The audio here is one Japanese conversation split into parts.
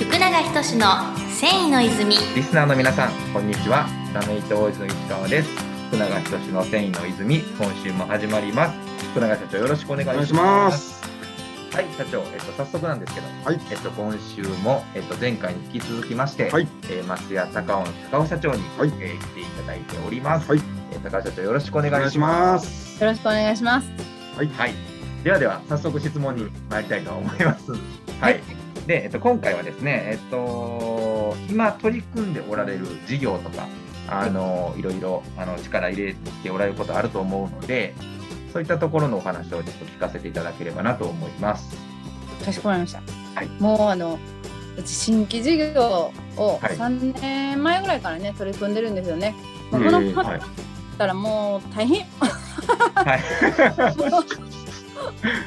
福永仁の繊維の泉リスナーの皆さん、こんにちは。ラメイトボーイズの石川です。福永仁の繊維の泉、今週も始まります。福永社長、よろしくお願いします。お願いします。はい、社長、えっと、早速なんですけど、はいえっと、今週も、えっと、前回に引き続きまして、はいえー、松屋高尾の高尾社長に、はいえー来ていただいております。はいえー高尾社長、よろしくお願いしお願いしま。ますす。よろしくお願いしますはい、ではでは、早速質問に参りたいと思います。はい。で、えっと、今回はですね、えっと、今取り組んでおられる事業とか、あの、いろいろ、あの、力入れておられることあると思うので、そういったところのお話をちょっと聞かせていただければなと思います。かしこまりました。はいもうあのうち新規事業をはい3年前ぐらいからね取り組んでるんですよね。もうええこのままだはい。ったらもう大変。はい。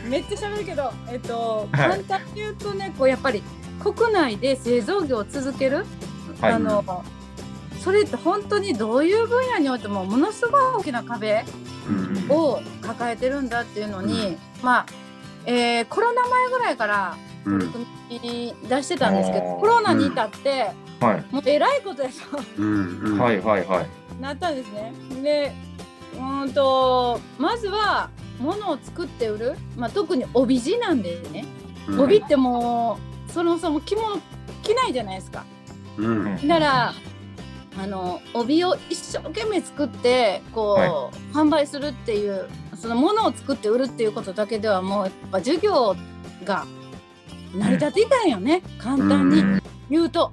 めっちゃ喋るけど、えっと、はい簡単に言うとねこうやっぱり国内で製造業を続ける、はいあのそれって本当にどういう分野においてもものすごい大きな壁うんを抱えてるんだっていうのに、まあ、えーコロナ前ぐらいからうん取り組み出してたんですけど、うんコロナに至って、はい。もうえらいことやうんうん はい。はい。はい。となったんですね。でうーんとまずは物を作って売る、まあ、特に帯地なんでね。うん。帯ってもうそもそも着物着ないじゃないですか。うん。だからあの帯を一生懸命作ってこう、販売するっていうそのものを作って売るっていうことだけではもうやっぱ授業が成り立っていかんよね、簡単に。うん言うと。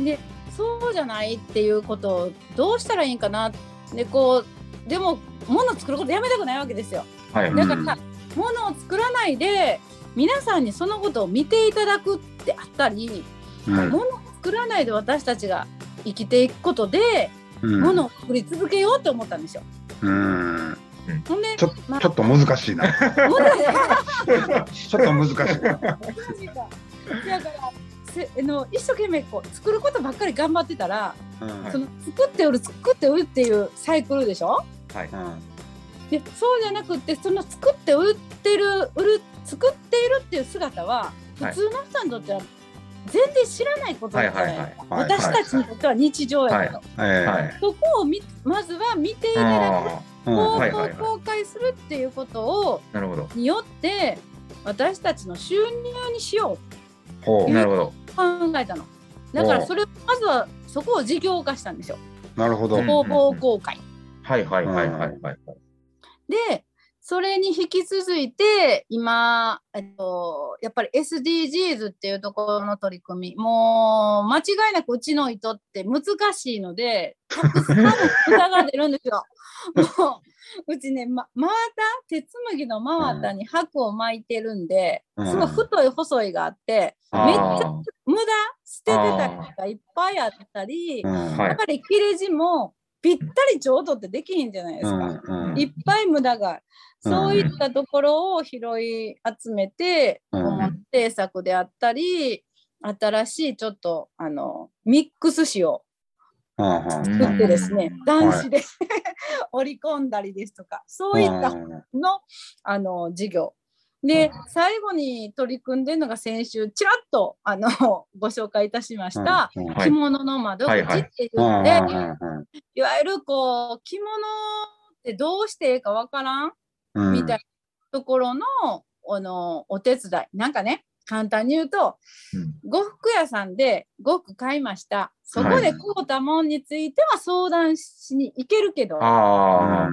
でそうじゃないっていうことをどうしたらいいんかな。でこうでも物を作ることやめたくないわけですよ。はい。だから、物を作らないで皆さんにそのことを見ていただくってあったり、うん物を作らないで私たちが生きていくことで、うん物を作り続けようと思ったんですよ。うんほんでちょまあちょっと難しいな。ちょっと難しい。マジかだからせあの一生懸命こう作ることばっかり頑張ってたら、うんその作って売る作って売るっていうサイクルでしょ？はい。でそうじゃなくってその作って売ってる売る作っているっていう姿は普はい通の人にとっては全然知らないことじゃない、はいはいはいはい私たちにとっては日常やけど、そこをみまずは見ていただく方法を公開するっていうことをあ、なるほど。によって私たちの収入にしよほうなるほど。うと考えたのだからそれをまずはそこを事業化したんですよなるほど。うん方法公開はい。はい。はい。はい。はい。でそれに引き続いて今、えっと、やっぱり SDGs っていうところの取り組みもう間違いなくうちの糸って難しいのでたくさんの無駄が出るんですよ。もううちね、ま、真綿鉄麦の真綿に箔を巻いてるんで、うん。すごい太い細いがあって、あー。めっちゃ無駄捨ててたりがいっぱいあったり、うん。はい。やっぱり切れ字もぴったりちょうどってできひんじゃないですか。うんいっぱい無駄がある。うんそういったところを拾い集めて、うん制作であったり、新しいちょっとあのミックス紙をうんうん作ってですね、ん男子で 織り込んだりですとか、そういったうんのあの事業。で、最後に取り組んでるのが先週、ちらっとあの ご紹介いたしました、着物の窓口ってうん言って、うん。いわゆるこう着物ってどうしていいかわからんうん。みたいなところの,、あのお手伝い。なんかね簡単に言うとうん。呉服屋さんで呉服買いました。そこで買うたもんについては相談しに行けるけど。は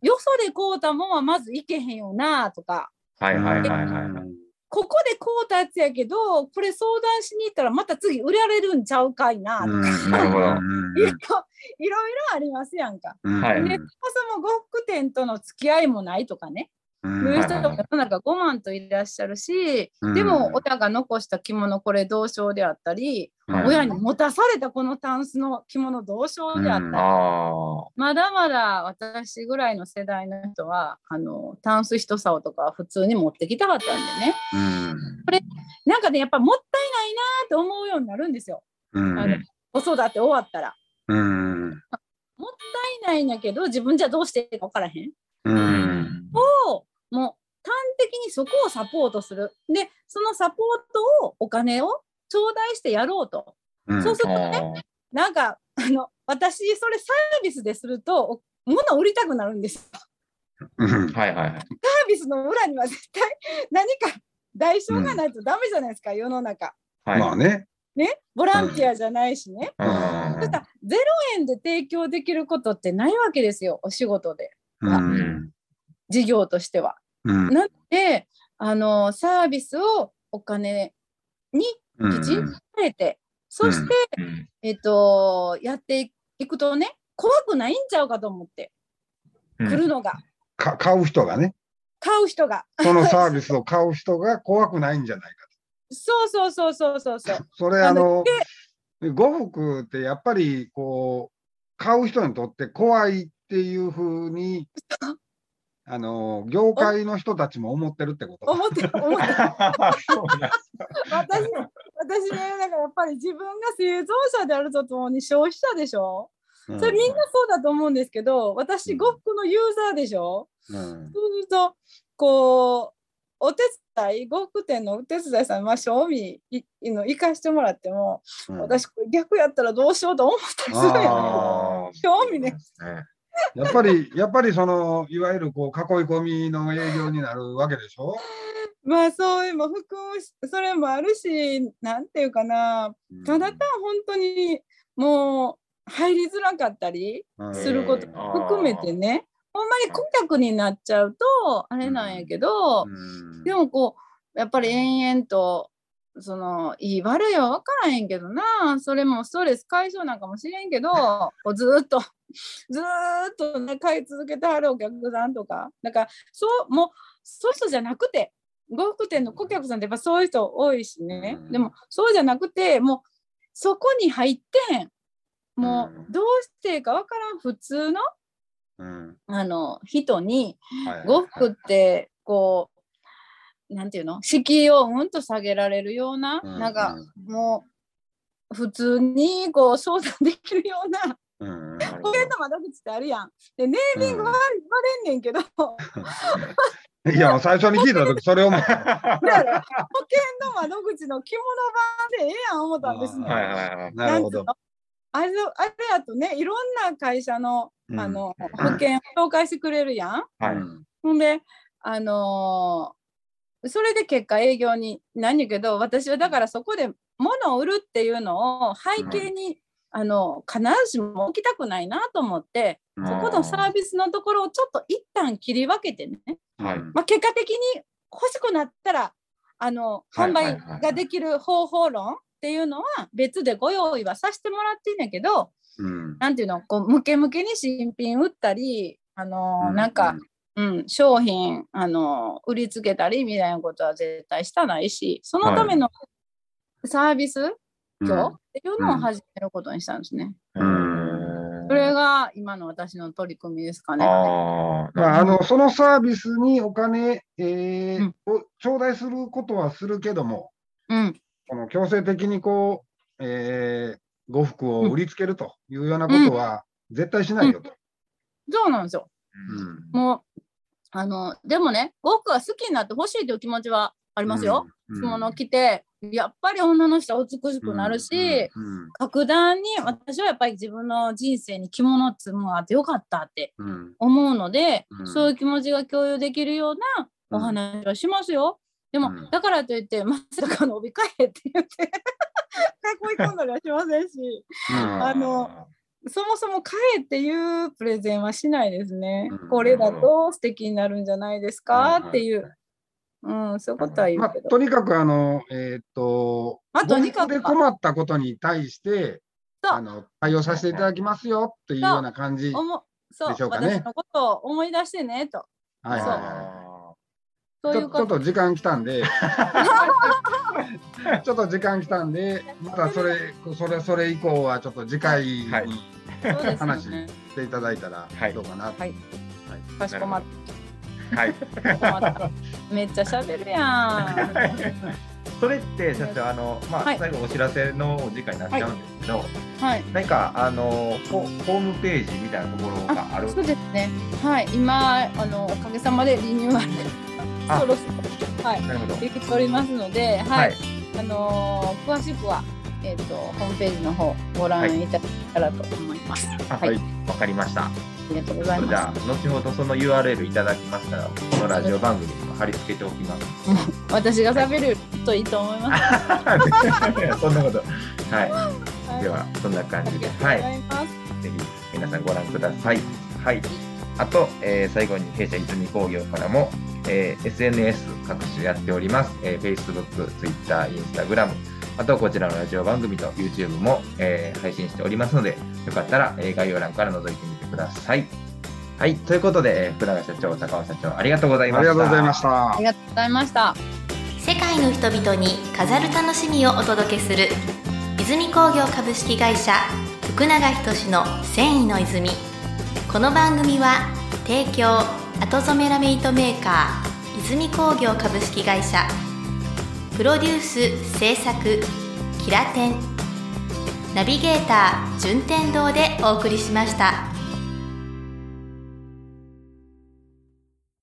い。よそで買うたもんはまず行けへんよなとかはい。はい。はい。はい。ここで買うたやつやけどこれ相談しに行ったらまた次売られるんちゃうかいなとか、うんなるほど うんいろいろありますやんか。うんはいでそもそも呉服店との付き合いもないとかね、うんそういう人とか世の中5万といらっしゃるし、うん。でも親が残した着物これ同賞であったり、はい親に持たされたこのタンスの着物同賞であったり、まだまだ私ぐらいの世代の人はあのタンス一竿とか普通に持ってきたかったんでね。うん。なんかねやっぱもったいないなと思うようになるんですよ、うん。あの子育て終わったら。うん。もったいないんやけど自分じゃどうしていいか分からへん。をもう端的にそこをサポートする。でそのサポートをお金を頂戴してやろうと。うんそうするとね、なんか、あの、私、それサービスですると、物を売りたくなるんですよ。うんはいはいはい。サービスの裏には絶対何か代償がないとダメじゃないですか、世の中。はい。まあね。ね、ボランティアじゃないしね。うんそしたら0円で提供できることってないわけですよ、お仕事で、うん。事業としては。うん。なので、あの、サービスをお金にうんきちんと変えて、そして、うんえっと、やっていくとね、怖くないんちゃうかと思って、うん来るのが、か買う人がね、買う人が。そのサービスを買う人が怖くないんじゃないかそうそうそうそうそうそう。と。それあの、呉服ってやっぱりこう、買う人にとって怖いっていうふうに、あの、業界の人たちも思ってるってこと。思ってる、思って。私、私ね、だからやっぱり自分が製造者であるとともに消費者でしょ？うん。それみんなそうだと思うんですけど、私、うん呉服のユーザーでしょ？うん。そうすると、こう、お手伝い、呉服店のお手伝いさん、まあ、賞味いの行かしてもらっても、うん。私、逆やったらどうしようと思ったりするやん。あー。興味ね。ね やっぱり、やっぱりその、いわゆるこう囲い込みの営業になるわけでしょ？まあ、そういうのも含それもあるし、なんていうかな、ただ単本当にもう入りづらかったりうん。することうん含めてね、ほんまに顧客になっちゃうとあれなんやけど、うん。でもこうやっぱり延々とそのいい悪いは分からへんけどな。それもストレス解消なんかもしれんけどこうずーっとずーっと、ね、買い続けてはるお客さんとかだからそうもうそういう人じゃなくて呉服店の顧客さんってやっぱそういう人多いしね、うん。でもそうじゃなくてもうそこに入ってへんもううどうしてか分からん普通のうん。あの人に呉服ってこうなんていうの？敷居をうんと下げられるような、うん。なんかもう普通にこう相談できるような窓口ってあるやん。でネーミングは言われんねんけど、いや、最初に聞いたとき、それを保険の窓口の着物版でええやん思ったんですね。はいはいはい。なるほどあれあれやとねいろんな会社のうんあの、保険紹介してくれるやん。はい。うんほんで、あのーそれで結果営業になんやけど、私はだからそこで物を売るっていうのを背景に、あの必ずしも置きたくないなと思って、うん。そこのサービスのところをちょっと一旦切り分けてね、はい。まあ、結果的に欲しくなったら、あの販はいはいはい売ができる方法論っていうのは別でご用意はさせてもらってんねんけど、うん。なんていうの、こう、ムケムケに新品売ったり、あのーうん。なんか、うん、商品、あのー売りつけたりみたいなことは絶対したないし、そのためのサービス業っていうのを始めることにしたんですね。うん。それが今の私の取り組みですかね。ああ、まあ、あのそのサービスにお金、えーうん。を頂戴することはするけども、うん、この強制的にこう、えー、呉服を売りつけるというようなことは絶対しないよと。そうなんですよ。うん。もう、あの、でもね、僕は好きになってほしいという気持ちはありますよ。。うん着物を着て、やっぱり女の人は美しくなるし、うん格段に私はやっぱり自分の人生に着物っていうもあってよかったってうん思うので、うんそういう気持ちが共有できるようなお話はしますよ。でも、うんだからといってまさかの帯替えって言って 囲い込んだりはしませんしあのそもそも買えっていうプレゼンはしないですね。うんこれだと素敵になるんじゃないですかうんっていう、うん、そういうことは言まあうけど。とにかくあの、えーっと、まあとにかく困ったことに対して、あの対応させていただきますよっていうような感じ。おもそうでしょうかね私のことを思い出してねと。はいはいはそうい。ちょちょっと。と時間来たんで、ちょっと時間来たんで、またそれ、それ、それ以降はちょっと次回にはい話ね。ていただいたらはいどうかな。はいかしこまっはい。めっちゃ喋るやん。それって社長あのまあ、はい最後お知らせのお時間になっちゃうんですけど、はい。何かあのホホームページみたいなところがある。そうですね。はい。今あのおかげさまでリニューアルあそろそろはいなるほど。できておりますので、は。はいい。あのー詳しくは、えっ、と、ホームページの方ご覧いただけたらと思います。あはい、わかりました。ありがとうございそれじゃあます。後ほどその URL いただきましたらこのラジオ番組にも貼り付けておきます。私が喋るといいと思います。そんなこと。はい。はいではそんな感じで、はい。ぜひ皆さんご覧ください。はい。あと、えー最後に弊社泉工業からも、えー SNS 各種やっております。えー Facebook、Twitter、Instagram、あとこちらのラジオ番組と YouTube も、えー配信しておりますので、よかったら、えー概要欄から覗いてみてください。はい。ということで、えー福永社長、高尾社長、ありがとうございました。ありがとうございましたあり。がとうございました。世界の人々に飾る楽しみをお届けする泉工業株式会社福永仁の繊維の泉この番組は提供後染めラメ糸メーカー泉工業株式会社プロデュース制作キラテンナビゲーター順天堂でお送りしました。